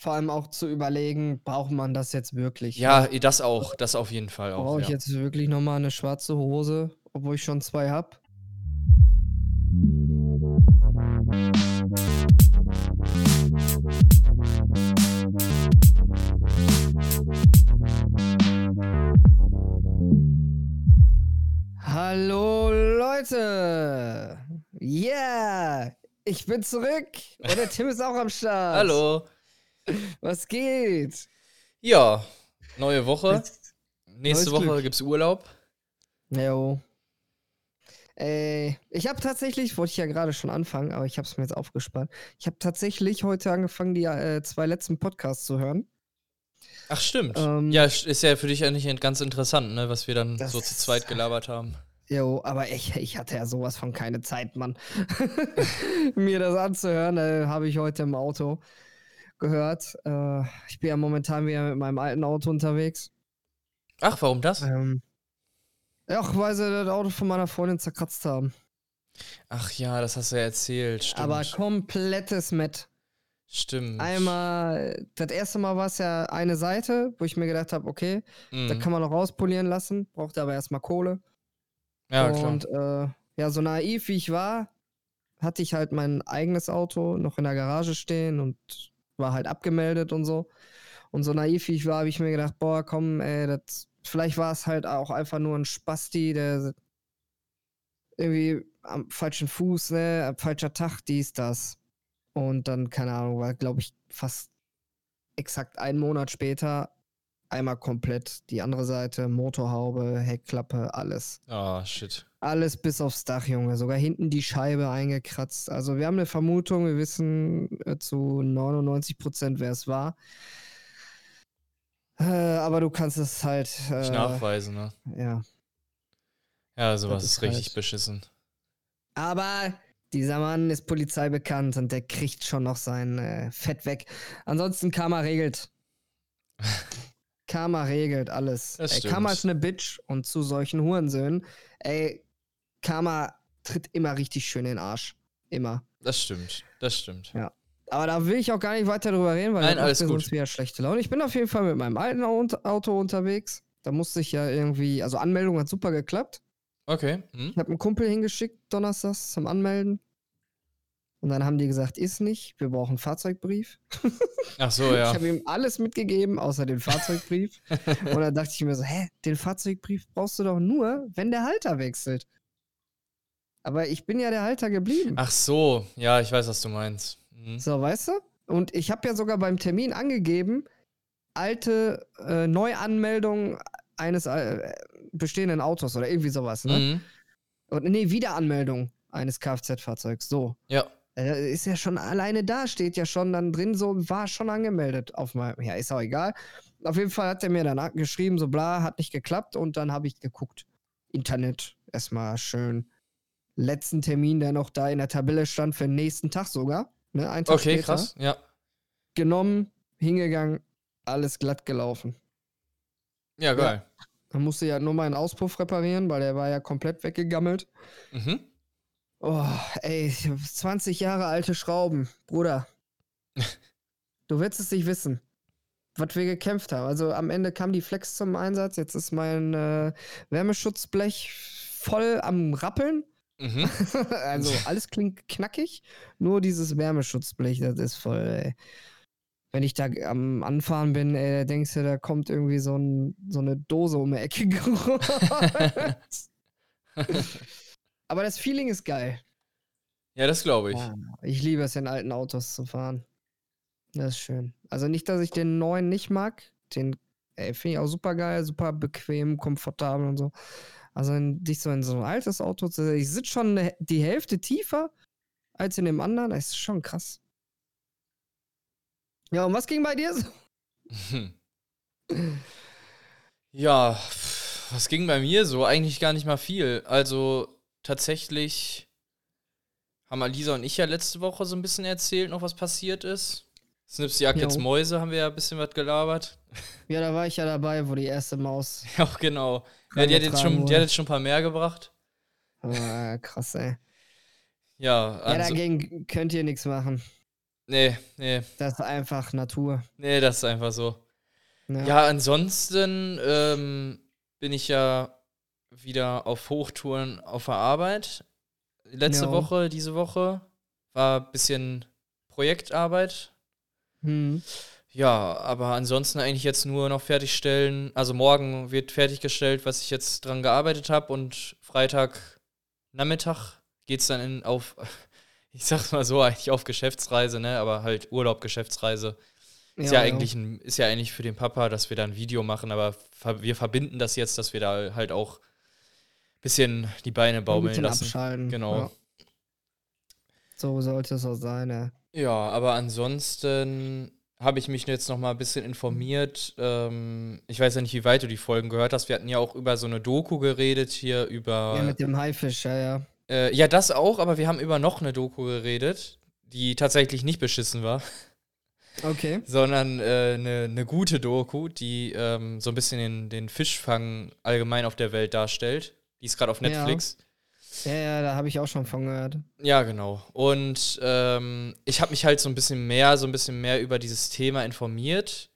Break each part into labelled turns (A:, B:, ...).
A: vor allem auch zu überlegen, braucht man das jetzt wirklich?
B: Ja, das auch, das auf jeden Fall auch.
A: Brauche ich
B: ja.
A: jetzt wirklich nochmal eine schwarze Hose, obwohl ich schon zwei habe? Hallo Leute! Yeah! Ich bin zurück! Und der Tim ist auch am Start.
B: Hallo.
A: Was geht?
B: Ja, neue Woche. Nächste
A: Neues
B: Woche
A: Glück.
B: gibt's Urlaub.
A: Jo. Äh, ich habe tatsächlich, wollte ich ja gerade schon anfangen, aber ich habe es mir jetzt aufgespart. Ich habe tatsächlich heute angefangen, die äh, zwei letzten Podcasts zu hören.
B: Ach, stimmt.
A: Ähm,
B: ja, ist ja für dich eigentlich ganz interessant, ne, was wir dann so zu zweit gelabert haben.
A: Jo, aber ich, ich hatte ja sowas von keine Zeit, Mann. mir das anzuhören, äh, habe ich heute im Auto gehört. Äh, ich bin ja momentan wieder mit meinem alten Auto unterwegs.
B: Ach, warum das?
A: Ähm, ja, weil sie das Auto von meiner Freundin zerkratzt haben.
B: Ach ja, das hast du ja erzählt. Stimmt.
A: Aber komplettes Met.
B: Stimmt.
A: Einmal, das erste Mal war es ja eine Seite, wo ich mir gedacht habe, okay, da
B: Mhm.
A: kann man noch rauspolieren lassen, brauchte aber erstmal Kohle.
B: Ja, klar.
A: und äh, ja, so naiv wie ich war, hatte ich halt mein eigenes Auto noch in der Garage stehen und war halt abgemeldet und so. Und so naiv wie ich war, habe ich mir gedacht, boah, komm, ey, das, vielleicht war es halt auch einfach nur ein Spasti, der irgendwie am falschen Fuß, ne, falscher Tag, dies, das. Und dann, keine Ahnung, war, glaube ich, fast exakt einen Monat später einmal komplett die andere Seite, Motorhaube, Heckklappe, alles.
B: Ah, shit.
A: Alles bis aufs Dach, Junge. Sogar hinten die Scheibe eingekratzt. Also wir haben eine Vermutung, wir wissen äh, zu 99 Prozent, wer es war. Äh, aber du kannst es halt.
B: Nicht
A: Äh,
B: nachweisen, ne?
A: ja.
B: Ja, sowas ist
A: ist
B: richtig
A: halt-
B: beschissen.
A: Aber dieser Mann ist Polizei bekannt und der kriegt schon noch sein äh, Fett weg. Ansonsten Karma regelt. Karma regelt alles.
B: Das
A: ey,
B: stimmt.
A: Karma ist eine Bitch und zu solchen Hurensöhnen, ey, Karma tritt immer richtig schön in den Arsch. Immer.
B: Das stimmt. Das stimmt.
A: Ja. Aber da will ich auch gar nicht weiter drüber reden, weil
B: Nein, alles
A: sonst wieder schlechte Laune. Ich bin auf jeden Fall mit meinem alten Au- Auto unterwegs. Da musste ich ja irgendwie, also Anmeldung hat super geklappt.
B: Okay. Hm?
A: Ich habe einen Kumpel hingeschickt donnerstags zum Anmelden. Und dann haben die gesagt, ist nicht, wir brauchen einen Fahrzeugbrief.
B: Ach so, ja.
A: Ich habe ihm alles mitgegeben, außer den Fahrzeugbrief. und dann dachte ich mir so, hä, den Fahrzeugbrief brauchst du doch nur, wenn der Halter wechselt. Aber ich bin ja der Halter geblieben.
B: Ach so, ja, ich weiß, was du meinst. Mhm.
A: So, weißt du? Und ich habe ja sogar beim Termin angegeben, alte äh, Neuanmeldung eines äh, bestehenden Autos oder irgendwie sowas, ne?
B: Mhm.
A: Und nee, Wiederanmeldung eines Kfz-Fahrzeugs. So.
B: Ja.
A: Äh, ist ja schon alleine da, steht ja schon dann drin, so war schon angemeldet auf meinem. Ja, ist auch egal. Auf jeden Fall hat er mir dann geschrieben, so bla, hat nicht geklappt und dann habe ich geguckt. Internet, erstmal schön. Letzten Termin, der noch da in der Tabelle stand, für den nächsten Tag sogar. Ne, einen Tag
B: Okay,
A: später.
B: krass. Ja.
A: Genommen, hingegangen, alles glatt gelaufen.
B: Ja, geil.
A: Dann musste ja nur meinen Auspuff reparieren, weil der war ja komplett weggegammelt.
B: Mhm.
A: Oh, ey, 20 Jahre alte Schrauben, Bruder. du willst es nicht wissen, was wir gekämpft haben. Also am Ende kam die Flex zum Einsatz. Jetzt ist mein äh, Wärmeschutzblech voll am Rappeln.
B: Mhm.
A: also alles klingt knackig, nur dieses Wärmeschutzblech, das ist voll, ey. Wenn ich da am Anfahren bin, ey, denkst du, da kommt irgendwie so, ein, so eine Dose um die Ecke gerollt. Aber das Feeling ist geil.
B: ja, das glaube ich.
A: Ja, ich liebe es, in alten Autos zu fahren. Das ist schön. Also nicht, dass ich den neuen nicht mag. Den finde ich auch super geil, super bequem, komfortabel und so. Also in, dich so in so ein altes Auto zu Ich sitze schon die Hälfte tiefer als in dem anderen. Das ist schon krass. Ja, und was ging bei dir so?
B: Ja, was ging bei mir so? Eigentlich gar nicht mal viel. Also tatsächlich haben Alisa und ich ja letzte Woche so ein bisschen erzählt, noch was passiert ist. Snips jagt jetzt Mäuse, haben wir ja ein bisschen was gelabert.
A: Ja, da war ich ja dabei, wo die erste Maus.
B: Ja, genau. Ja, die hat, jetzt schon, die hat jetzt schon ein paar mehr gebracht.
A: Ah, krass, ey.
B: Ja,
A: Ja,
B: also,
A: dagegen könnt ihr nichts machen.
B: Nee, nee.
A: Das ist einfach Natur.
B: Nee, das ist einfach so.
A: Ja.
B: Ja, ansonsten ähm, bin ich ja wieder auf Hochtouren auf der Arbeit. Letzte
A: Ja.
B: Woche, diese Woche war ein bisschen Projektarbeit.
A: Hm.
B: Ja, aber ansonsten eigentlich jetzt nur noch fertigstellen. Also morgen wird fertiggestellt, was ich jetzt dran gearbeitet habe und Freitag Nachmittag geht's dann in, auf, ich sag's mal so, eigentlich auf Geschäftsreise, ne? Aber halt Urlaub, Geschäftsreise. Ist ja, eigentlich ein, ist ja eigentlich für den Papa, dass wir da ein Video machen, aber wir verbinden das jetzt, dass wir da halt auch bisschen die Beine
A: ein
B: baumeln lassen.
A: abschalten.
B: Genau.
A: Ja. So sollte es auch sein, ja.
B: Ja, aber ansonsten habe ich mich jetzt noch mal ein bisschen informiert. Ähm, ich weiß ja nicht, wie weit du die Folgen gehört hast. Wir hatten ja auch über so eine Doku geredet hier über.
A: Ja, mit dem Haifisch, ja, ja.
B: äh, ja, das auch, aber wir haben über noch eine Doku geredet, die tatsächlich nicht beschissen war,
A: Okay.
B: sondern äh, eine, eine gute Doku, die ähm, so ein bisschen den, den Fischfang allgemein auf der Welt darstellt. Die ist gerade auf
A: Ja.
B: Netflix.
A: Ja, ja, da habe ich auch schon von gehört.
B: Ja, genau. Und ähm, ich habe mich halt so ein bisschen mehr, so ein bisschen mehr über dieses Thema informiert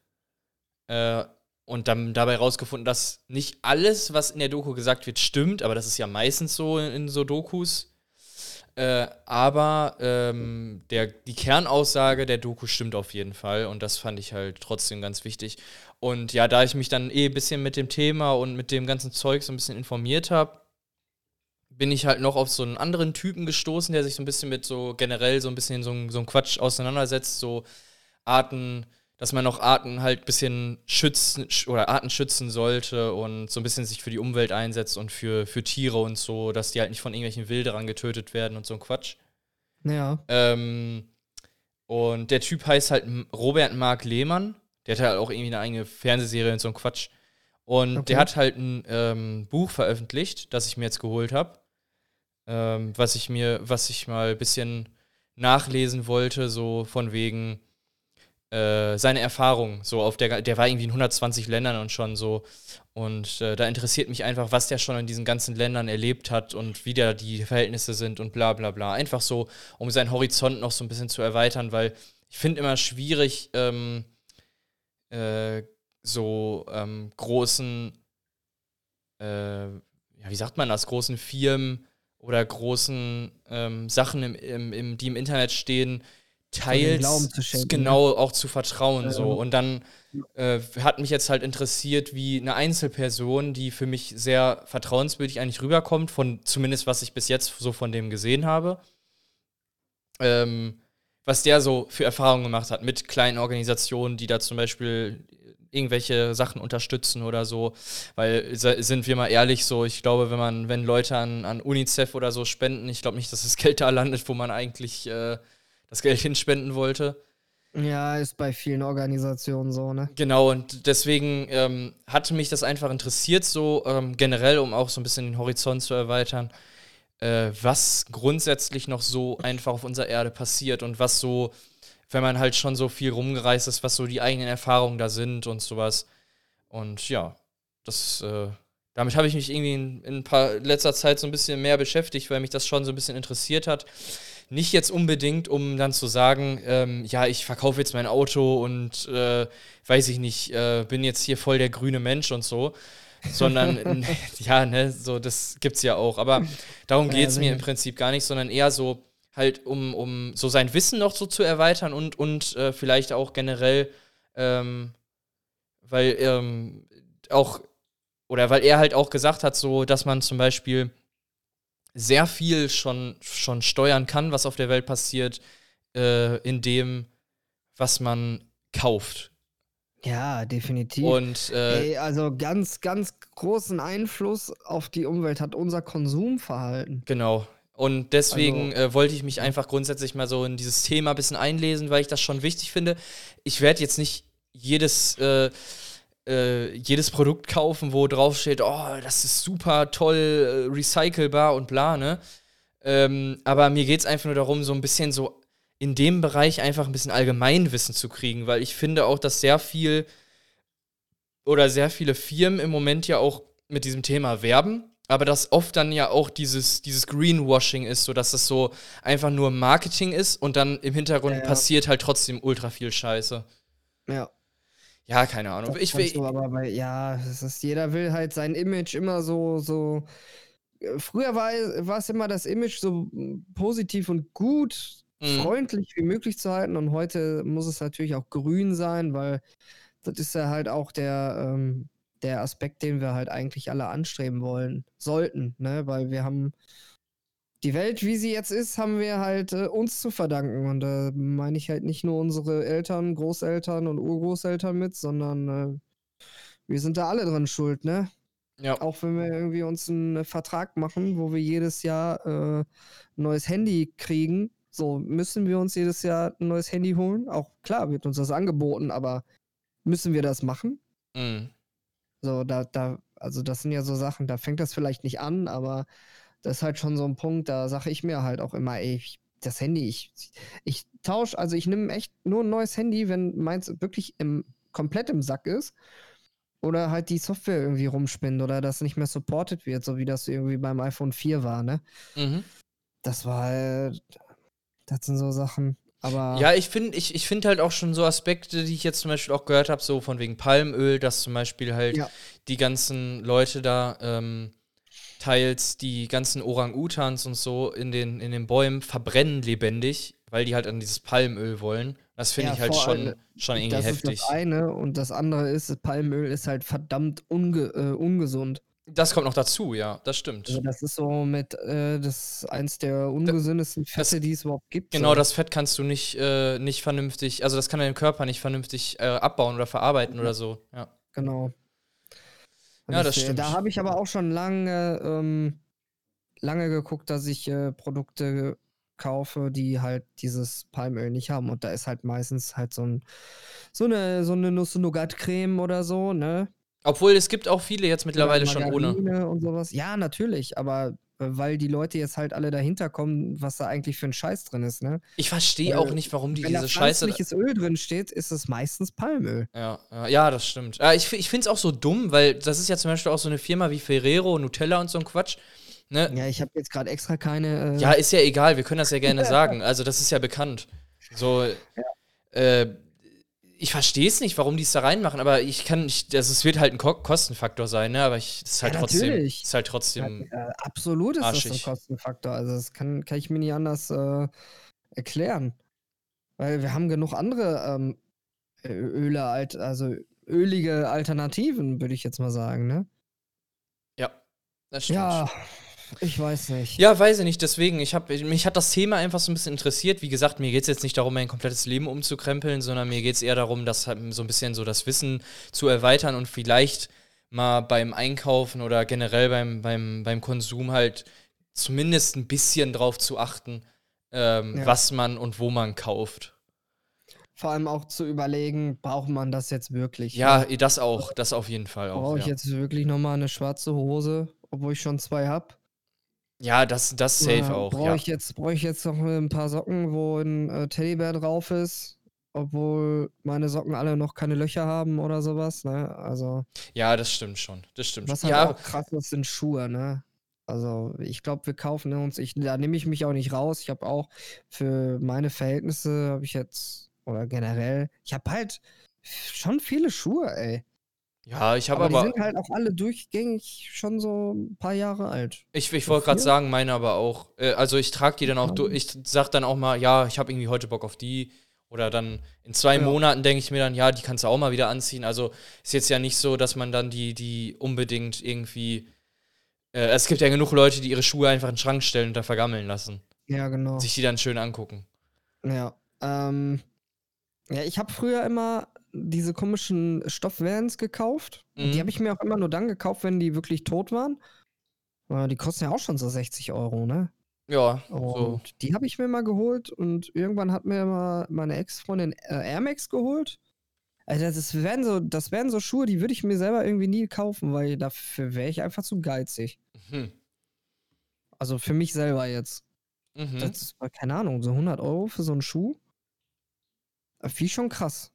B: äh, und dann dabei rausgefunden, dass nicht alles, was in der Doku gesagt wird, stimmt, aber das ist ja meistens so in, in so Dokus. Äh, aber ähm, der, die Kernaussage der Doku stimmt auf jeden Fall und das fand ich halt trotzdem ganz wichtig. Und ja, da ich mich dann eh ein bisschen mit dem Thema und mit dem ganzen Zeug so ein bisschen informiert habe, bin ich halt noch auf so einen anderen Typen gestoßen, der sich so ein bisschen mit so generell so ein bisschen so, ein- so ein Quatsch auseinandersetzt, so Arten, dass man noch Arten halt ein bisschen schützen sch- oder Arten schützen sollte und so ein bisschen sich für die Umwelt einsetzt und für, für Tiere und so, dass die halt nicht von irgendwelchen Wilderern getötet werden und so ein Quatsch.
A: Ja.
B: Ähm, und der Typ heißt halt Robert Mark Lehmann. Der hat halt auch irgendwie eine eigene Fernsehserie und so ein Quatsch. Und
A: Okay.
B: der hat halt ein ähm, Buch veröffentlicht, das ich mir jetzt geholt habe. Ähm, was ich mir, was ich mal ein bisschen nachlesen wollte, so von wegen äh, seine Erfahrung. So auf der, der war irgendwie in 120 Ländern und schon so. Und äh, da interessiert mich einfach, was der schon in diesen ganzen Ländern erlebt hat und wie da die Verhältnisse sind und bla bla bla. Einfach so, um seinen Horizont noch so ein bisschen zu erweitern, weil ich finde immer schwierig, ähm, äh, so ähm, großen, äh, ja, wie sagt man das, großen Firmen oder großen ähm, Sachen, im, im, im, die im Internet stehen, teils genau auch zu vertrauen.
A: Ja.
B: So. Und dann äh, hat mich jetzt halt interessiert, wie eine Einzelperson, die für mich sehr vertrauenswürdig eigentlich rüberkommt, von zumindest was ich bis jetzt so von dem gesehen habe, ähm, was der so für Erfahrungen gemacht hat mit kleinen Organisationen, die da zum Beispiel irgendwelche Sachen unterstützen oder so. Weil, sind wir mal ehrlich, so, ich glaube, wenn man, wenn Leute an, an UNICEF oder so spenden, ich glaube nicht, dass das Geld da landet, wo man eigentlich äh, das Geld hinspenden wollte.
A: Ja, ist bei vielen Organisationen so, ne?
B: Genau, und deswegen ähm, hatte mich das einfach interessiert, so ähm, generell, um auch so ein bisschen den Horizont zu erweitern, äh, was grundsätzlich noch so einfach auf unserer Erde passiert und was so, wenn man halt schon so viel rumgereist ist, was so die eigenen Erfahrungen da sind und sowas. Und ja, das, äh, damit habe ich mich irgendwie in, in paar letzter Zeit so ein bisschen mehr beschäftigt, weil mich das schon so ein bisschen interessiert hat. Nicht jetzt unbedingt, um dann zu sagen, ähm, ja, ich verkaufe jetzt mein Auto und äh, weiß ich nicht, äh, bin jetzt hier voll der grüne Mensch und so. Sondern, ja, ne, so, das gibt's ja auch. Aber darum geht es mir im Prinzip gar nicht, sondern eher so, halt, um, um so sein Wissen noch so zu erweitern und, und äh, vielleicht auch generell, ähm, weil ähm, auch, oder weil er halt auch gesagt hat, so, dass man zum Beispiel sehr viel schon, schon steuern kann, was auf der Welt passiert, äh, in dem, was man kauft.
A: Ja, definitiv.
B: Und äh,
A: Ey, also ganz, ganz großen Einfluss auf die Umwelt hat unser Konsumverhalten.
B: genau. Und deswegen
A: Also-
B: äh, wollte ich mich einfach grundsätzlich mal so in dieses Thema ein bisschen einlesen, weil ich das schon wichtig finde. Ich werde jetzt nicht jedes, äh, äh, jedes Produkt kaufen, wo drauf steht, oh, das ist super toll, äh, recycelbar und bla, ne? Ähm, aber mir geht es einfach nur darum, so ein bisschen so in dem Bereich einfach ein bisschen Allgemeinwissen zu kriegen, weil ich finde auch, dass sehr viel oder sehr viele Firmen im Moment ja auch mit diesem Thema werben aber dass oft dann ja auch dieses, dieses Greenwashing ist, so dass das so einfach nur Marketing ist und dann im Hintergrund
A: Ja, ja.
B: passiert halt trotzdem ultra viel Scheiße.
A: Ja.
B: Ja, keine Ahnung.
A: Das
B: Ich will,
A: du aber bei, ja, es ist, jeder will halt sein Image immer so, so. äh, Früher war, war es immer das Image so positiv und gut,
B: Mhm.
A: freundlich wie möglich zu halten. Und heute muss es natürlich auch grün sein, weil das ist ja halt auch der, ähm, der Aspekt, den wir halt eigentlich alle anstreben wollen, sollten, ne? Weil wir haben die Welt, wie sie jetzt ist, haben wir halt äh, uns zu verdanken. Und da meine ich halt nicht nur unsere Eltern, Großeltern und Urgroßeltern mit, sondern äh, wir sind da alle dran schuld, ne?
B: ja.
A: Auch wenn wir irgendwie uns einen Vertrag machen, wo wir jedes Jahr äh, ein neues Handy kriegen, so müssen wir uns jedes Jahr ein neues Handy holen. Auch klar wird uns das angeboten, aber müssen wir das machen?
B: Mhm.
A: So, da, da, also das sind ja so Sachen, da fängt das vielleicht nicht an, aber das ist halt schon so ein Punkt, da sage ich mir halt auch immer, ey, ich, das Handy, ich, ich tausche, also ich nehme echt nur ein neues Handy, wenn meins wirklich im, komplett im Sack ist. Oder halt die Software irgendwie rumspinnt oder das nicht mehr supported wird, so wie das irgendwie beim iPhone 4 war, ne?
B: Mhm.
A: Das war halt, das sind so Sachen. Aber
B: Ja, ich finde ich, ich find halt auch schon so Aspekte, die ich jetzt zum Beispiel auch gehört habe, so von wegen Palmöl, dass zum Beispiel halt
A: Ja.
B: die ganzen Leute da ähm, teils die ganzen Orang-Utans und so in den, in den Bäumen verbrennen lebendig, weil die halt an dieses Palmöl wollen. Das finde
A: Ja,
B: ich halt schon,
A: allem,
B: schon irgendwie
A: das
B: heftig.
A: ist das eine und das andere ist, Palmöl ist halt verdammt unge äh, ungesund.
B: Das kommt noch dazu, ja, das stimmt.
A: Also das ist so mit, äh, das ist eins der ungesündesten Fette, die es überhaupt gibt.
B: Genau,
A: so.
B: das Fett kannst du nicht, äh, nicht vernünftig, also das kann dein Körper nicht vernünftig äh, abbauen oder verarbeiten oder so. Ja.
A: Genau. Und
B: Ja, das
A: äh,
B: stimmt.
A: Da habe ich aber auch schon lange, ähm, lange geguckt, dass ich äh, Produkte kaufe, die halt dieses Palmöl nicht haben. Und da ist halt meistens halt so, ein, so eine, so eine Nuss-Nougat-Creme oder so, ne?
B: Obwohl es gibt auch viele jetzt mittlerweile schon ohne.
A: Und sowas. Ja, natürlich, aber äh, weil die Leute jetzt halt alle dahinter kommen, was da eigentlich für ein Scheiß drin ist, ne?
B: Ich verstehe auch nicht, warum die
A: Wenn da
B: diese Scheiße.
A: pflanzliches Öl drin steht, ist es meistens Palmöl.
B: Ja, ja, ja, das stimmt. Ja, ich ich finde es auch so dumm, weil das ist ja zum Beispiel auch so eine Firma wie Ferrero, Nutella und so ein Quatsch. Ne?
A: Ja, ich habe jetzt gerade extra keine. Äh,
B: Ja, ist ja egal, wir können das ja gerne sagen. Also, das ist ja bekannt. So, äh, ich verstehe es nicht, warum die es da reinmachen, aber ich kann nicht, also es wird halt ein Ko Kostenfaktor sein, ne? Aber ich, es ist halt
A: Ja,
B: trotzdem,
A: natürlich.
B: ist halt trotzdem,
A: Ja, absolut ist das
B: arschig.
A: ein Kostenfaktor. Also das kann, kann ich mir nicht anders äh, erklären. Weil wir haben genug andere ähm, Öle, also ölige Alternativen, würde ich jetzt mal sagen, ne?
B: ja, das stimmt.
A: Ja, ich weiß nicht.
B: Ja, weiß ich nicht, deswegen, ich hab, mich hat das Thema einfach so ein bisschen interessiert. Wie gesagt, mir geht es jetzt nicht darum, mein komplettes Leben umzukrempeln, sondern mir geht es eher darum, das halt so ein bisschen so das Wissen zu erweitern und vielleicht mal beim Einkaufen oder generell beim, beim, beim Konsum halt zumindest ein bisschen drauf zu achten, ähm,
A: Ja.
B: was man und wo man kauft.
A: Vor allem auch zu überlegen, braucht man das jetzt wirklich?
B: Ja, das auch, das auf jeden Fall auch.
A: Brauche ich
B: Ja,
A: jetzt wirklich nochmal eine schwarze Hose, obwohl ich schon zwei habe?
B: Ja das, das safe auch.
A: Brauche
B: Ja.
A: ich, jetzt, brauch ich jetzt noch ein paar Socken, wo ein äh, Teddybär drauf ist, obwohl meine Socken alle noch keine Löcher haben oder sowas, ne? Also,
B: ja, das stimmt schon. Das stimmt
A: was
B: schon.
A: halt
B: Ja,
A: auch krass ist, sind Schuhe, ne? Also, ich glaube, wir kaufen uns, ich, da nehme ich mich auch nicht raus. Ich habe auch für meine Verhältnisse, habe ich jetzt, oder generell, ich habe halt schon viele Schuhe, ey.
B: Ja, ich habe
A: Aber,
B: aber.
A: die sind halt auch alle durchgängig schon so ein paar Jahre alt.
B: Ich, ich wollte gerade sagen, meine aber auch. Äh, also ich trage die dann auch durch. Ich sag dann auch mal, ja, ich habe irgendwie heute Bock auf die. Oder dann in zwei
A: Ja.
B: Monaten denke ich mir dann, ja, die kannst du auch mal wieder anziehen. Also ist jetzt ja nicht so, dass man dann die, die unbedingt irgendwie. Äh, es gibt ja genug Leute, die ihre Schuhe einfach in den Schrank stellen und da vergammeln lassen.
A: Ja, genau.
B: Sich die dann schön angucken.
A: Ja. Ähm, ja, ich habe früher immer diese komischen Stoffvans gekauft. Und die
B: Mhm.
A: habe ich mir auch immer nur dann gekauft, wenn die wirklich tot waren. Die kosten ja auch schon so 60 Euro, ne?
B: Ja,
A: Und
B: so.
A: die habe ich mir mal geholt und irgendwann hat mir mal meine Ex-Freundin äh, Air Max geholt. Also das wären so, das wären so Schuhe, die würde ich mir selber irgendwie nie kaufen, weil dafür wäre ich einfach zu geizig.
B: Hm.
A: Also für mich selber jetzt.
B: Mhm.
A: Das ist, keine Ahnung, so 100 Euro für so einen Schuh. Äh, Viel schon krass.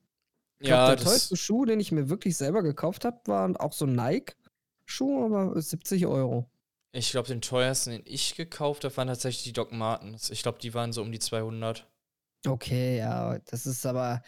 A: Ich glaub,
B: Ja,
A: der teuerste Schuh, den ich mir wirklich selber gekauft habe, war auch so ein Nike-Schuh, aber 70 Euro.
B: Ich glaube, den teuersten, den ich gekauft habe, waren tatsächlich die Doc Martens. Ich glaube, die waren so um die 200.
A: Okay, ja, das ist aber,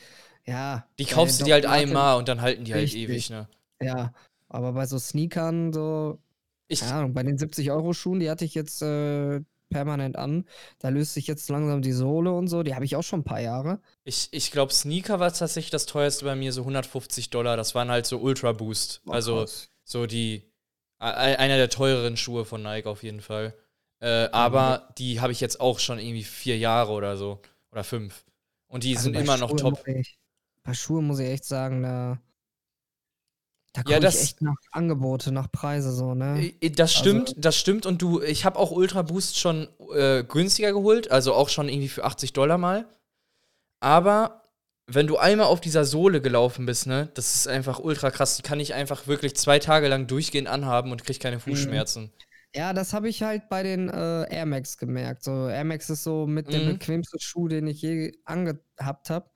A: ja.
B: Die kaufst du dir halt
A: Martens-
B: einmal und dann halten die halt
A: Richtig.
B: ewig, ne?
A: Ja, aber bei so Sneakern, so,
B: Ich,
A: keine Ahnung, bei den 70-Euro-Schuhen, die hatte ich jetzt äh, permanent an. Da löst sich jetzt langsam die Sohle und so. Die habe ich auch schon ein paar Jahre.
B: ich, ich glaube, Sneaker war tatsächlich das teuerste bei mir, so 150 Dollar. Das waren halt so Ultra Boost.
A: Oh,
B: also
A: krass.
B: so die, einer der teureren Schuhe von Nike auf jeden Fall. Äh, aber die habe ich jetzt auch schon irgendwie vier Jahre oder so. Oder fünf. Und die
A: Also
B: sind immer noch
A: Schuhe
B: top.
A: Ich, bei Schuhen muss ich echt sagen, da, da
B: Ja,
A: gucke
B: das-
A: ich echt nach Angebote, nach Preise so, ne?
B: Das stimmt,
A: Also-
B: das stimmt. Und du, ich habe auch Ultra Boost schon äh, günstiger geholt, also auch schon irgendwie für 80 Dollar mal. Aber wenn du einmal auf dieser Sohle gelaufen bist, ne, das ist einfach ultra krass. Die kann ich einfach wirklich zwei Tage lang durchgehend anhaben und krieg keine
A: Mhm.
B: Fußschmerzen.
A: Ja, das habe ich halt bei den äh, Air Max gemerkt. So, Air Max ist so mit der
B: Mhm.
A: bequemste Schuh, den ich je angehabt habe.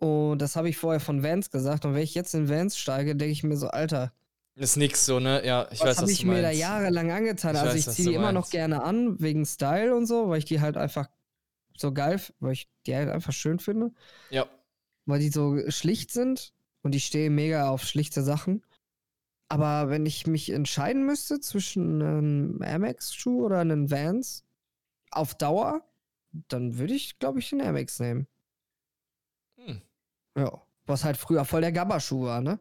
A: Und das habe ich vorher von Vans gesagt. Und wenn ich jetzt in Vans steige, denke ich mir so, Alter,
B: Ist nix so, ne? Ja, ich
A: was
B: weiß,
A: habe
B: was
A: ich mir da jahrelang angetan?
B: Ich
A: also
B: weiß,
A: ich ziehe die immer noch gerne an, wegen Style und so, weil ich die halt einfach so geil, weil ich die halt einfach schön finde.
B: Ja.
A: Weil die so schlicht sind und ich stehe mega auf schlichte Sachen. Aber wenn ich mich entscheiden müsste zwischen einem Air Max Schuh oder einem Vans auf Dauer, dann würde ich, glaube ich, den Air Max nehmen. Ja. Was halt früher voll der Gabba-Schuh war, ne?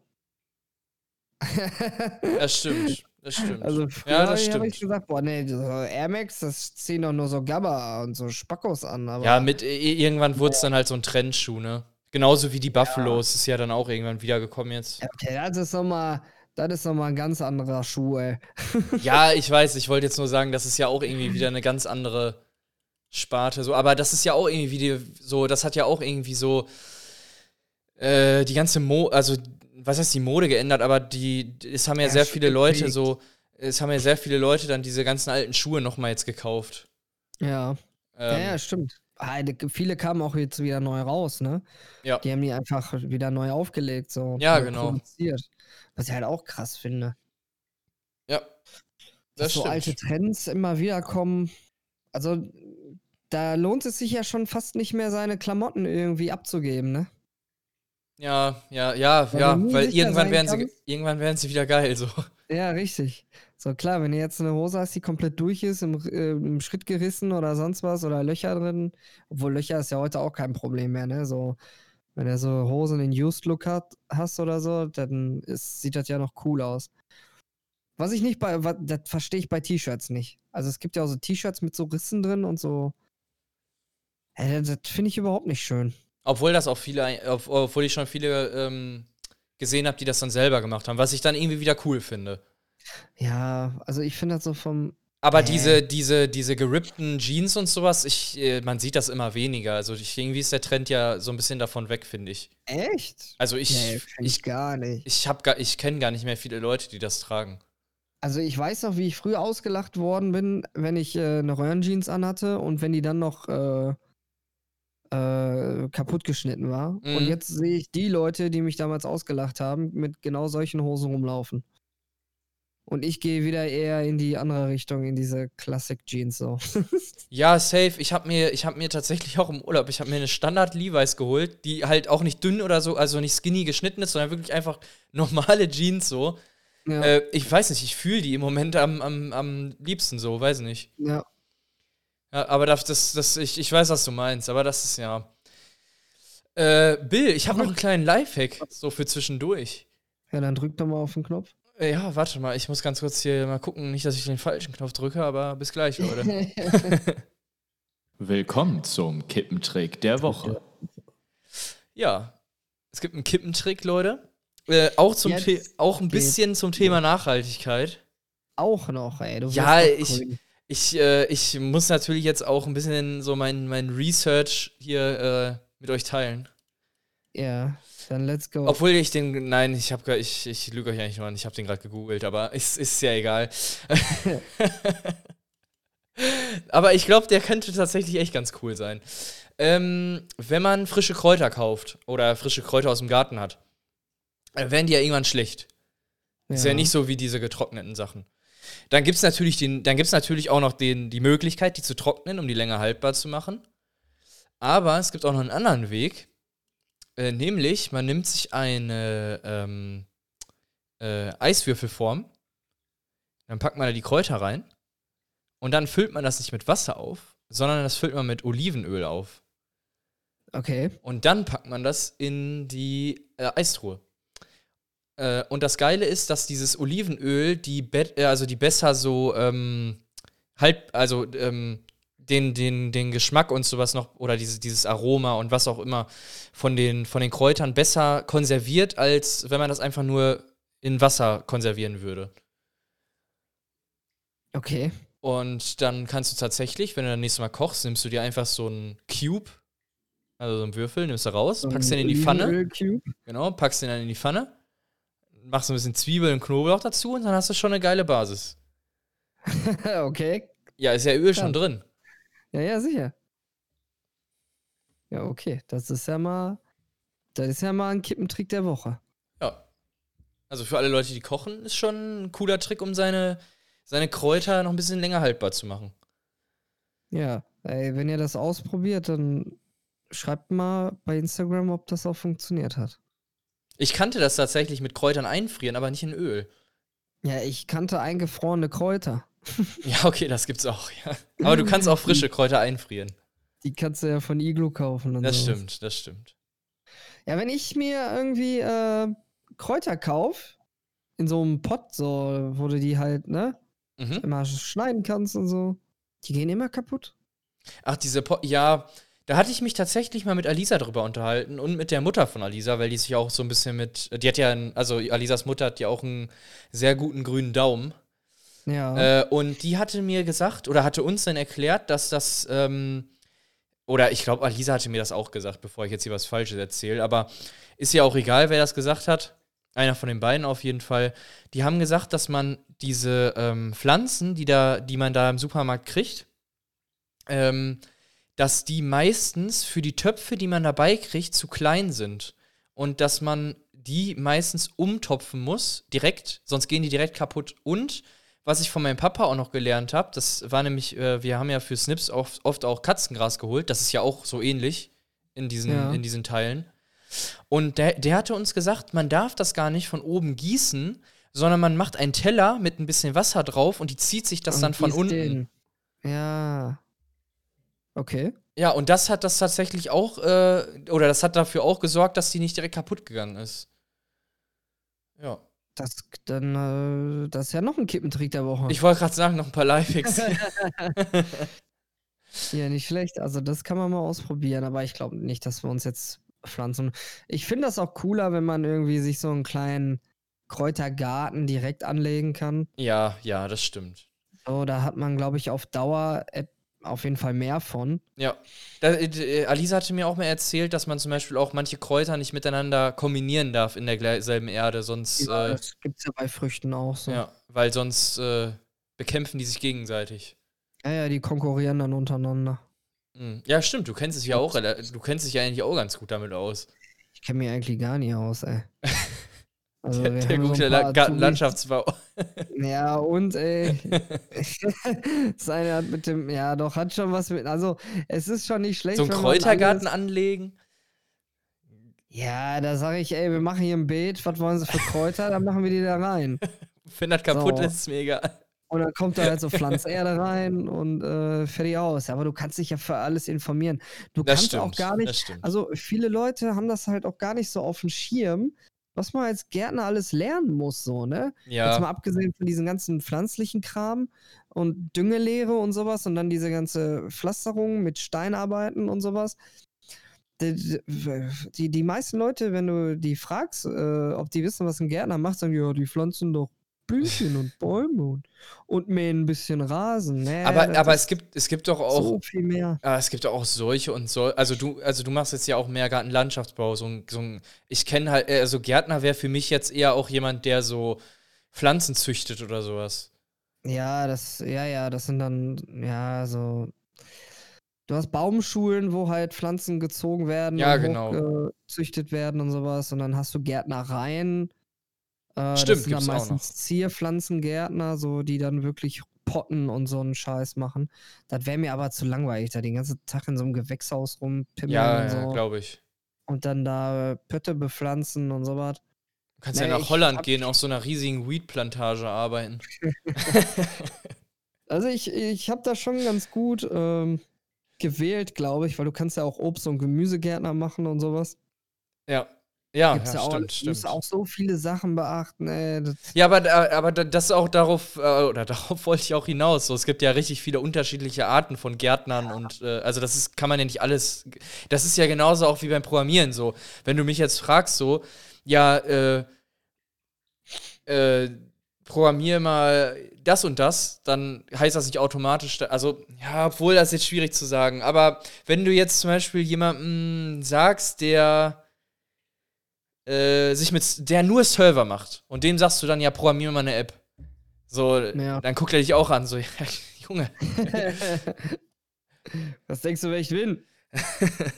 B: Das stimmt. Das stimmt.
A: Also früher
B: Ja, das stimmt.
A: ich gesagt, boah, nee, so Air Max, das ziehen doch nur so Gabba und so Spackos an. Aber
B: ja, mit irgendwann wurde es dann halt so ein Trendschuh, ne? Genauso wie die Buffalos ist ja dann auch irgendwann wiedergekommen jetzt.
A: okay, das ist nochmal, das ist noch mal ein ganz anderer Schuh, ey.
B: Ja, ich weiß, ich wollte jetzt nur sagen, das ist ja auch irgendwie wieder eine ganz andere Sparte. So, aber das ist ja auch irgendwie die, so, das hat ja auch irgendwie so äh, die ganze Mo, also was heißt die Mode geändert, aber die, es haben ja,
A: Ja,
B: sehr viele Leute so, es haben ja sehr viele Leute dann diese ganzen alten Schuhe nochmal jetzt gekauft.
A: Ja. ja,
B: Ähm,
A: ja, stimmt. Ah, viele kamen auch jetzt wieder neu raus, ne?
B: Ja.
A: Die haben die einfach wieder neu aufgelegt, so.
B: Ja, genau.
A: produziert. Was ich halt auch krass finde.
B: ja.
A: dass
B: Das
A: so
B: stimmt.
A: alte Trends immer wieder kommen. Also, da lohnt es sich ja schon fast nicht mehr, seine Klamotten irgendwie abzugeben, ne?
B: Ja, ja, ja,
A: Weil
B: ja, weil irgendwann werden sie, irgendwann werden sie wieder geil, so.
A: Ja, richtig. So klar, wenn du jetzt eine Hose hast, die komplett durch ist, im, äh, im Schritt gerissen oder sonst was oder Löcher drin, obwohl Löcher ist ja heute auch kein Problem mehr, ne? So, wenn du so Hosen in Used Look hat, hast oder so, dann ist, sieht das ja noch cool aus. Was ich nicht bei, wa- das verstehe ich bei T-Shirts nicht. Also es gibt ja auch so T-Shirts mit so Rissen drin und so. Äh, das finde ich überhaupt nicht schön.
B: Obwohl das auch viele, obwohl ich schon viele ähm, gesehen habe, die das dann selber gemacht haben, was ich dann irgendwie wieder cool finde.
A: Ja, also ich finde das so vom.
B: Aber
A: Hä?
B: diese, diese, diese gerippten Jeans und sowas, ich, äh, man sieht das immer weniger. Also ich, irgendwie ist der Trend ja so ein bisschen davon weg, finde ich.
A: Echt?
B: Also ich,
A: nee, ich gar nicht.
B: ich, hab gar, ich kenne gar nicht mehr viele Leute, die das tragen.
A: Also ich weiß noch, wie ich früher ausgelacht worden bin, wenn ich äh, eine Röhrenjeans anhatte und wenn die dann noch äh, äh, kaputt geschnitten war. Und
B: Mhm.
A: jetzt sehe ich die Leute, die mich damals ausgelacht haben, mit genau solchen Hosen rumlaufen. Und ich gehe wieder eher in die andere Richtung, in diese Classic Jeans so.
B: Ja, safe. Ich habe mir, ich hab mir tatsächlich auch im Urlaub, ich habe mir eine Standard Levi's geholt, die halt auch nicht dünn oder so, also nicht skinny geschnitten ist, sondern wirklich einfach normale Jeans so.
A: ja,
B: Äh, ich weiß nicht, ich fühle die im Moment am, am, am liebsten so, weiß nicht.
A: ja.
B: Ja, aber das, das, das ich, ich weiß, was du meinst, aber das ist ja. Äh, Bill, ich habe noch einen kleinen Lifehack, so für zwischendurch.
A: ja, dann drück doch mal auf den Knopf.
B: Äh, ja, warte mal, ich muss ganz kurz hier mal gucken, nicht, dass ich den falschen Knopf drücke, aber bis gleich, Leute.
C: Willkommen zum Kippentrick der Woche.
B: ja, es gibt einen Kippentrick, Leute. Äh, auch, zum The auch ein bisschen zum Thema Nachhaltigkeit.
A: Auch noch, ey. Du
B: Ja, ich-
A: grün.
B: Ich, äh, ich muss natürlich jetzt auch ein bisschen so mein, mein Research hier äh, mit euch teilen.
A: Ja, dann let's go.
B: Obwohl ich den, nein, ich habe, ich, ich lüge euch eigentlich nur an, ich habe den gerade gegoogelt, aber es ist ja egal. aber ich glaube, der könnte tatsächlich echt ganz cool sein. Ähm, wenn man frische Kräuter kauft oder frische Kräuter aus dem Garten hat, werden die ja irgendwann schlecht. Ist ja nicht so wie diese getrockneten Sachen. Dann gibt es natürlich, den, dann gibt's natürlich auch noch den, die Möglichkeit, die zu trocknen, um die länger haltbar zu machen. Aber es gibt auch noch einen anderen Weg. Äh, nämlich, man nimmt sich eine ähm, äh, Eiswürfelform, dann packt man da die Kräuter rein und dann füllt man das nicht mit Wasser auf, sondern das füllt man mit Olivenöl auf.
A: Okay.
B: Und dann packt man das in die äh, Eistruhe. Äh, und das Geile ist, dass dieses Olivenöl die, be äh, also die besser so ähm, halt, also ähm, den, den, den Geschmack und sowas noch oder dieses, dieses Aroma und was auch immer von den, von den Kräutern besser konserviert, als wenn man das einfach nur in Wasser konservieren würde.
A: Okay.
B: Und dann kannst du tatsächlich, wenn du das nächste Mal kochst, nimmst du dir einfach so einen Cube, also so einen Würfel, nimmst du raus,
A: So
B: packst den in die Pfanne.
A: Olivenöl-Cube.
B: Genau, packst den dann in die Pfanne, machst ein bisschen Zwiebeln und Knoblauch dazu und dann hast du schon eine geile Basis.
A: okay.
B: Ja, ist ja Öl schon
A: Ja.
B: drin.
A: Ja, ja, sicher. Ja, okay. Das ist ja mal. Das ist ja mal ein Kippentrick der Woche.
B: Ja. Also für alle Leute, die kochen, ist schon ein cooler Trick, um seine, seine Kräuter noch ein bisschen länger haltbar zu machen.
A: Ja. Ey, wenn ihr das ausprobiert, dann schreibt mal bei Instagram, ob das auch funktioniert hat.
B: Ich kannte das tatsächlich mit Kräutern einfrieren, aber nicht in Öl.
A: Ja, ich kannte eingefrorene Kräuter.
B: Ja, okay, das gibt's auch, ja. Aber du kannst auch frische Kräuter einfrieren.
A: Die kannst du ja von Iglu kaufen. Und
B: Das
A: sowas.
B: stimmt, das stimmt.
A: Ja, wenn ich mir irgendwie äh, Kräuter kauf, in so einem Pott, so, wo du die halt, ne,
B: Mhm.
A: immer schneiden kannst und so, die gehen immer kaputt.
B: Ach, diese po Ja, da hatte ich mich tatsächlich mal mit Alisa drüber unterhalten und mit der Mutter von Alisa, weil die sich auch so ein bisschen mit. Die hat ja, einen, also Alisas Mutter hat ja auch einen sehr guten grünen Daumen.
A: Ja.
B: Äh, und die hatte mir gesagt oder hatte uns dann erklärt, dass das, ähm, oder ich glaube, Alisa hatte mir das auch gesagt, bevor ich jetzt hier was Falsches erzähle, aber ist ja auch egal, wer das gesagt hat. Einer von den beiden auf jeden Fall. Die haben gesagt, dass man diese ähm, Pflanzen, die, da, die man da im Supermarkt kriegt, ähm, dass die meistens für die Töpfe, die man dabei kriegt, zu klein sind. Und dass man die meistens umtopfen muss, direkt, sonst gehen die direkt kaputt. Und was ich von meinem Papa auch noch gelernt habe, das war nämlich, äh, wir haben ja für Snips oft, oft auch Katzengras geholt, das ist ja auch so ähnlich in diesen,
A: Ja.
B: in diesen Teilen. Und der, der hatte uns gesagt, man darf das gar nicht von oben gießen, sondern man macht einen Teller mit ein bisschen Wasser drauf und die zieht sich das
A: Und
B: dann von unten.
A: den. Ja. Okay.
B: Ja, und das hat das tatsächlich auch, äh, oder das hat dafür auch gesorgt, dass die nicht direkt kaputt gegangen ist. Ja.
A: Das, dann, äh, das ist ja noch ein Kippentrick der Woche.
B: Ich wollte gerade sagen, noch ein paar Lifehacks.
A: Ja, nicht schlecht. Also das kann man mal ausprobieren, aber ich glaube nicht, dass wir uns jetzt pflanzen. Ich finde das auch cooler, wenn man irgendwie sich so einen kleinen Kräutergarten direkt anlegen kann.
B: ja, ja, das stimmt.
A: So, da hat man, glaube ich, auf Dauer et- auf jeden Fall mehr von.
B: Ja. Da, äh, Alisa hatte mir auch mal erzählt, dass man zum Beispiel auch manche Kräuter nicht miteinander kombinieren darf in derselben Erde, sonst,
A: Ja,
B: äh,
A: das gibt es ja bei Früchten auch so.
B: ja, weil sonst äh, bekämpfen die sich gegenseitig.
A: ja, ja, die konkurrieren dann untereinander.
B: Mhm. Ja, stimmt, du kennst dich ja auch, du kennst dich ja eigentlich auch ganz gut damit aus.
A: Ich kenne mich eigentlich gar nicht aus, ey. Also,
B: Der, der gute La
A: Azubis.
B: Landschaftsbau.
A: Ja, und ey. Seine hat mit dem, ja, doch, hat schon was mit. Also, es ist schon nicht schlecht.
B: so einen Kräutergarten anlegen.
A: Ja, da sage ich, ey, wir machen hier ein Beet, was wollen sie für Kräuter? Dann machen wir die da rein.
B: Wenn das kaputt
A: So.
B: ist, egal.
A: Und dann kommt da halt so Pflanzerde rein und äh, fertig aus. Aber du kannst dich ja für alles informieren. Du
B: Das
A: kannst
B: stimmt.
A: auch gar nicht. Also, viele Leute haben das halt auch gar nicht so auf dem Schirm, was man als Gärtner alles lernen muss, so, ne? Jetzt mal
B: ja,
A: abgesehen von diesem ganzen pflanzlichen Kram und Düngelehre und sowas und dann diese ganze Pflasterung mit Steinarbeiten und sowas. Die, die, die meisten Leute, wenn du die fragst, äh, ob die wissen, was ein Gärtner macht, sagen, ja, die pflanzen doch Blümchen und Bäume und, und mähen ein bisschen Rasen. Nee,
B: aber, aber es gibt, es gibt doch auch,
A: so viel mehr.
B: Ah, es gibt auch solche und so. Also du, also du machst jetzt ja auch mehr Gartenlandschaftsbau. So ein, so ein, ich kenne halt, äh, also Gärtner wäre für mich jetzt eher auch jemand, der so Pflanzen züchtet oder sowas.
A: Ja, das, ja, ja, das sind dann, ja, so. Du hast Baumschulen, wo halt Pflanzen gezogen werden
B: Ja,
A: und
B: genau.
A: hochgezüchtet werden und sowas. Und dann hast du Gärtnereien, Äh,
B: Stimmt,
A: das sind
B: gibt's
A: dann meistens Zierpflanzengärtner, so die dann wirklich Potten und so einen Scheiß machen. Das wäre mir aber zu langweilig, da den ganzen Tag in so einem Gewächshaus rumpimmeln
B: Ja,
A: und
B: ja
A: so.
B: glaube ich.
A: und dann da Pötte bepflanzen und sowas.
B: Du kannst
A: Nee,
B: ja nach Holland gehen, auf so einer riesigen Weed-Plantage arbeiten.
A: Also ich, ich habe da schon ganz gut ähm, gewählt, glaube ich, weil du kannst ja auch Obst- und Gemüsegärtner machen und sowas.
B: Ja. Ja,
A: Gibt's
B: ja
A: ja auch,
B: stimmt,
A: du musst auch so viele Sachen beachten. Ey, das,
B: Ja, aber, aber da- das ist auch darauf, äh, oder darauf wollte ich auch hinaus. So, es gibt ja richtig viele unterschiedliche Arten von Gärtnern und äh, also das ist, kann man ja nicht alles. Das ist ja genauso auch wie beim Programmieren so. Wenn du mich jetzt fragst, so, ja, äh, äh, programmier mal das und das, dann heißt das nicht automatisch, also, ja, obwohl das ist jetzt schwierig zu sagen, aber wenn du jetzt zum Beispiel jemandem sagst, der äh, sich mit, der nur Server macht und dem sagst du dann, ja, programmier mal eine App. So,
A: Ja.
B: dann guckt er dich auch an, so, ja, Junge.
A: Was denkst du, wer ich bin?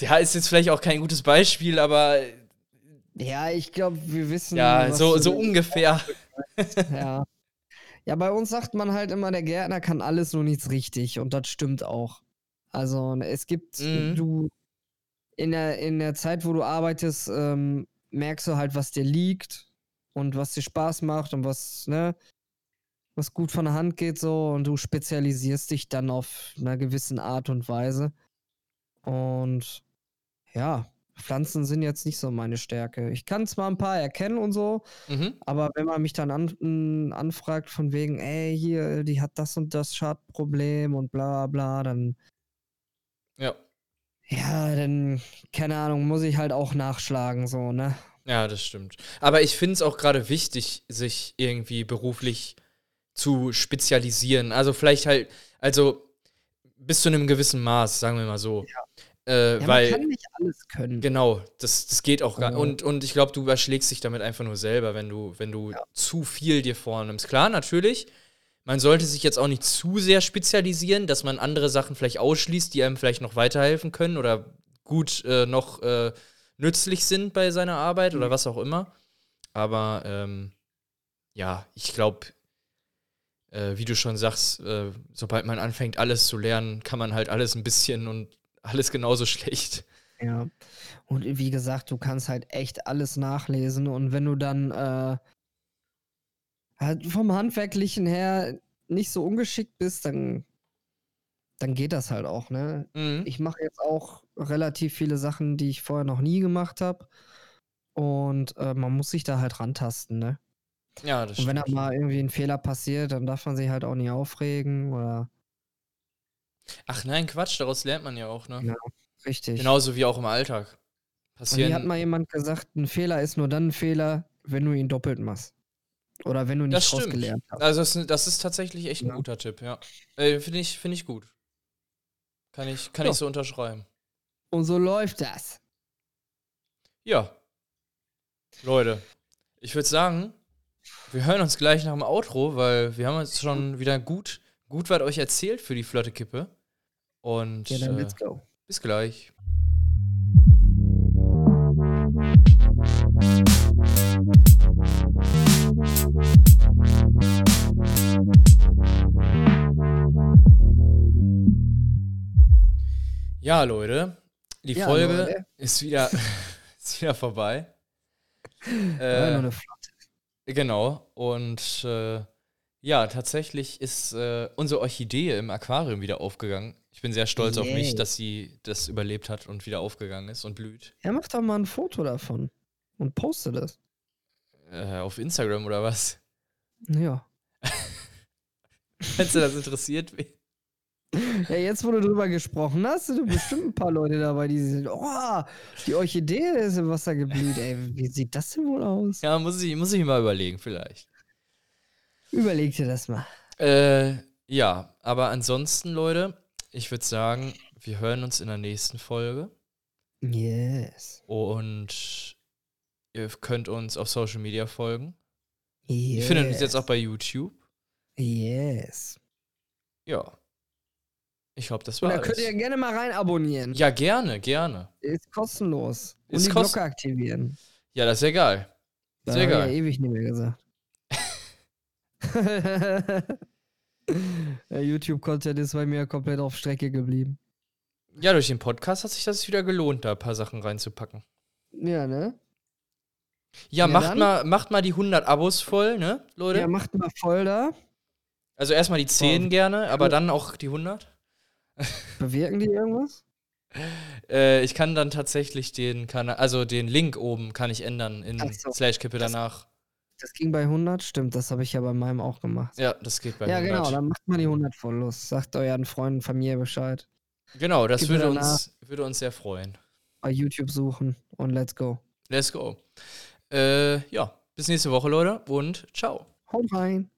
B: Ja, ist jetzt vielleicht auch kein gutes Beispiel, aber
A: Ja, ich glaube, wir wissen.
B: ja, so, so ungefähr.
A: Ja. Ja, bei uns sagt man halt immer, der Gärtner kann alles, nur nichts richtig. Und das stimmt auch. Also, es gibt,
B: Mhm.
A: du, in der, in der Zeit, wo du arbeitest, ähm, merkst du halt, was dir liegt und was dir Spaß macht und was, ne, was gut von der Hand geht, so. Und du spezialisierst dich dann auf einer gewissen Art und Weise. Und ja, Pflanzen sind jetzt nicht so meine Stärke. Ich kann zwar ein paar erkennen und so,
B: Mhm.
A: aber wenn man mich dann an, anfragt von wegen, ey, hier, die hat das und das Schadproblem und bla bla, dann,
B: Ja.
A: Ja, dann, keine Ahnung, muss ich halt auch nachschlagen, so, ne?
B: Ja, das stimmt. Aber ich finde es auch gerade wichtig, sich irgendwie beruflich zu spezialisieren. Also vielleicht halt, also bis zu einem gewissen Maß, sagen wir mal so. Äh,
A: Ja,
B: weil,
A: man kann nicht alles können.
B: genau, das, das geht auch gar
A: Ja.
B: Und, und ich glaube, du überschlägst dich damit einfach nur selber, wenn du, wenn du zu viel dir vornimmst. Klar, natürlich. Man sollte sich jetzt auch nicht zu sehr spezialisieren, dass man andere Sachen vielleicht ausschließt, die einem vielleicht noch weiterhelfen können oder gut äh, noch äh, nützlich sind bei seiner Arbeit oder was auch immer. Aber ähm, ja, ich glaube, äh, wie du schon sagst, äh, sobald man anfängt, alles zu lernen, kann man halt alles ein bisschen und alles genauso schlecht.
A: Ja. Und wie gesagt, du kannst halt echt alles nachlesen und wenn du dann äh, vom Handwerklichen her nicht so ungeschickt bist, dann, dann geht das halt auch, ne?
B: Mhm.
A: Ich mache jetzt auch relativ viele Sachen, die ich vorher noch nie gemacht habe. Und äh, man muss sich da halt rantasten, ne?
B: Ja, das
A: Und wenn da mal irgendwie ein Fehler passiert, dann darf man sich halt auch nie aufregen oder
B: Ach nein, Quatsch, daraus lernt man ja auch, ne?
A: Ja. richtig.
B: Genauso wie auch im Alltag.
A: Und
B: Passieren.
A: hier hat mal jemand gesagt, ein Fehler ist nur dann ein Fehler, wenn du ihn doppelt machst. Oder wenn du nicht
B: Das stimmt.
A: gelernt hast.
B: Also das, ist- das ist tatsächlich echt ein
A: Ja.
B: guter Tipp, ja. Äh, Finde ich, find ich gut. Kann ich, kann
A: Ja.
B: ich so unterschreiben.
A: Und so läuft das.
B: Ja. Leute, ich würde sagen, wir hören uns gleich nach dem Outro, weil wir haben jetzt schon wieder gut, gut was euch erzählt für die flotte Kippe. Und
A: Ja, dann
B: äh,
A: let's go.
B: bis gleich. Ja, Leute, die
A: Ja,
B: Folge
A: Leute.
B: ist wieder, ist wieder vorbei. Äh,
A: Flotte.
B: Genau. Und äh, ja, tatsächlich ist äh, unsere Orchidee im Aquarium wieder aufgegangen. Ich bin sehr stolz auf mich,
A: Yay.
B: dass sie das überlebt hat und wieder aufgegangen ist und blüht.
A: Ja, mach doch mal ein Foto davon und poste das.
B: Äh, auf Instagram oder was?
A: Ja.
B: Wenn du das interessiert.
A: Ja, jetzt, wo du drüber gesprochen hast, sind bestimmt ein paar Leute dabei, die sind, oh, die Orchidee ist im Wasser geblüht, ey. Wie sieht das denn wohl aus?
B: Ja, muss ich, muss ich mal überlegen, vielleicht.
A: Überleg dir das mal.
B: Äh, ja, aber ansonsten, Leute, ich würde sagen, wir hören uns in der nächsten Folge.
A: Yes.
B: Und ihr könnt uns auf Social Media folgen.
A: yes.
B: Ihr findet uns jetzt auch bei YouTube.
A: Yes.
B: Ja. Ich glaube, das
A: Und
B: war
A: da könnt ihr gerne mal rein abonnieren.
B: Ja, gerne, gerne.
A: Ist kostenlos. Und
B: Ist
A: die
B: kost-
A: Glocke aktivieren.
B: Ja, das ist ja geil.
A: Da
B: Sehr
A: hab ich
B: geil.
A: Ja ewig nicht mehr gesagt. Der YouTube-Content ist bei mir komplett auf Strecke geblieben.
B: Ja, durch den Podcast hat sich das wieder gelohnt, da ein paar Sachen reinzupacken.
A: Ja, ne?
B: Ja,
A: Ja,
B: macht,
A: dann.
B: mal, macht mal die 100 Abos voll, ne, Leute?
A: Ja, macht mal voll da.
B: also erstmal die 10
A: Wow.
B: gerne, aber dann auch die 100.
A: Bewirken die irgendwas?
B: Äh, ich kann dann tatsächlich den Kanal, also den Link oben kann ich ändern in
A: Ach so.
B: Slash-Kippe danach.
A: Das ging bei 100, stimmt, das habe ich ja bei meinem auch gemacht.
B: Ja, das geht bei
A: ja,
B: 100.
A: genau, dann macht mal die 100 voll los. Sagt euren Freunden, Familie Bescheid.
B: Genau, das
A: Kippe
B: würde
A: danach.
B: uns, würde uns sehr freuen.
A: Bei YouTube suchen und let's go.
B: Let's go. Äh, ja, bis nächste Woche, Leute, und ciao.
A: Haut rein.